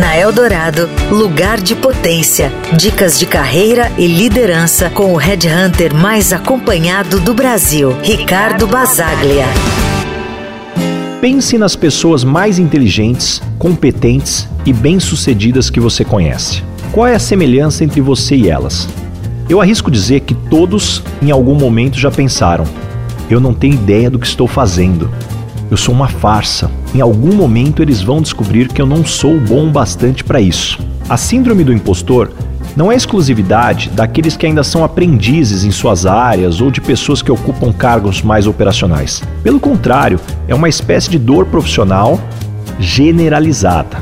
Na Eldorado, lugar de potência. Dicas de carreira e liderança com o headhunter mais acompanhado do Brasil, Ricardo Basaglia. Pense nas pessoas mais inteligentes, competentes e bem-sucedidas que você conhece. Qual é a semelhança entre você e elas? Eu arrisco dizer que todos, em algum momento, já pensaram: eu não tenho ideia do que estou fazendo. Eu sou uma farsa. Em algum momento eles vão descobrir que eu não sou bom bastante para isso. A síndrome do impostor não é exclusividade daqueles que ainda são aprendizes em suas áreas ou de pessoas que ocupam cargos mais operacionais. Pelo contrário, é uma espécie de dor profissional generalizada.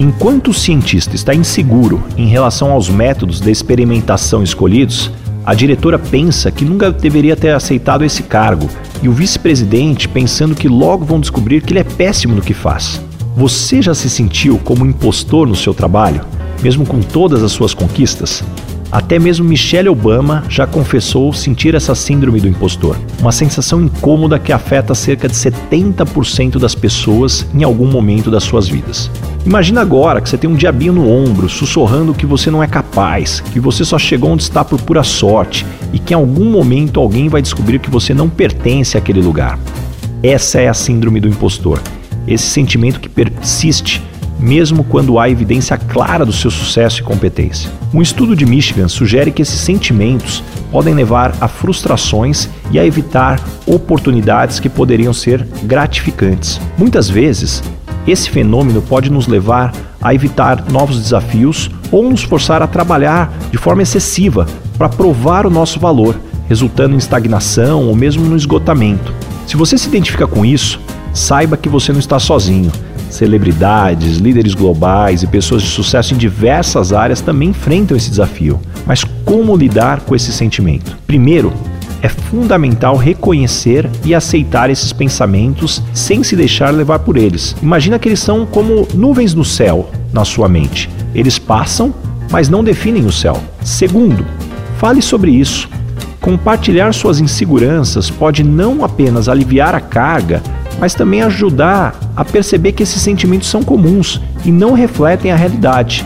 Enquanto o cientista está inseguro em relação aos métodos de experimentação escolhidos, a diretora pensa que nunca deveria ter aceitado esse cargo e o vice-presidente pensando que logo vão descobrir que ele é péssimo no que faz. Você já se sentiu como impostor no seu trabalho, mesmo com todas as suas conquistas? Até mesmo Michelle Obama já confessou sentir essa síndrome do impostor, uma sensação incômoda que afeta cerca de 70% das pessoas em algum momento das suas vidas. Imagina agora que você tem um diabinho no ombro, sussurrando que você não é capaz, que você só chegou onde está por pura sorte e que em algum momento alguém vai descobrir que você não pertence àquele lugar. Essa é a síndrome do impostor. Esse sentimento que persiste mesmo quando há evidência clara do seu sucesso e competência. Um estudo de Michigan sugere que esses sentimentos podem levar a frustrações e a evitar oportunidades que poderiam ser gratificantes. Muitas vezes, esse fenômeno pode nos levar a evitar novos desafios ou nos forçar a trabalhar de forma excessiva para provar o nosso valor, resultando em estagnação ou mesmo no esgotamento. Se você se identifica com isso, saiba que você não está sozinho. Celebridades, líderes globais e pessoas de sucesso em diversas áreas também enfrentam esse desafio. Mas como lidar com esse sentimento? Primeiro, é fundamental reconhecer e aceitar esses pensamentos sem se deixar levar por eles. Imagina que eles são como nuvens no céu na sua mente. Eles passam, mas não definem o céu. Segundo, fale sobre isso. Compartilhar suas inseguranças pode não apenas aliviar a carga, mas também ajudar a perceber que esses sentimentos são comuns e não refletem a realidade.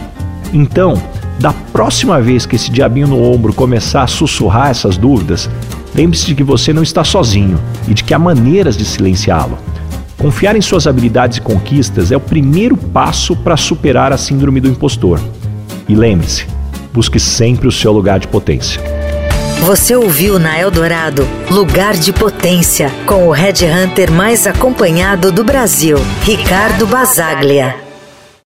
Então, da próxima vez que esse diabinho no ombro começar a sussurrar essas dúvidas, lembre-se de que você não está sozinho e de que há maneiras de silenciá-lo. Confiar em suas habilidades e conquistas é o primeiro passo para superar a síndrome do impostor. E lembre-se, busque sempre o seu lugar de potência. Você ouviu na Eldorado Lugar de Potência, com o Red Hunter mais acompanhado do Brasil, Ricardo Basaglia.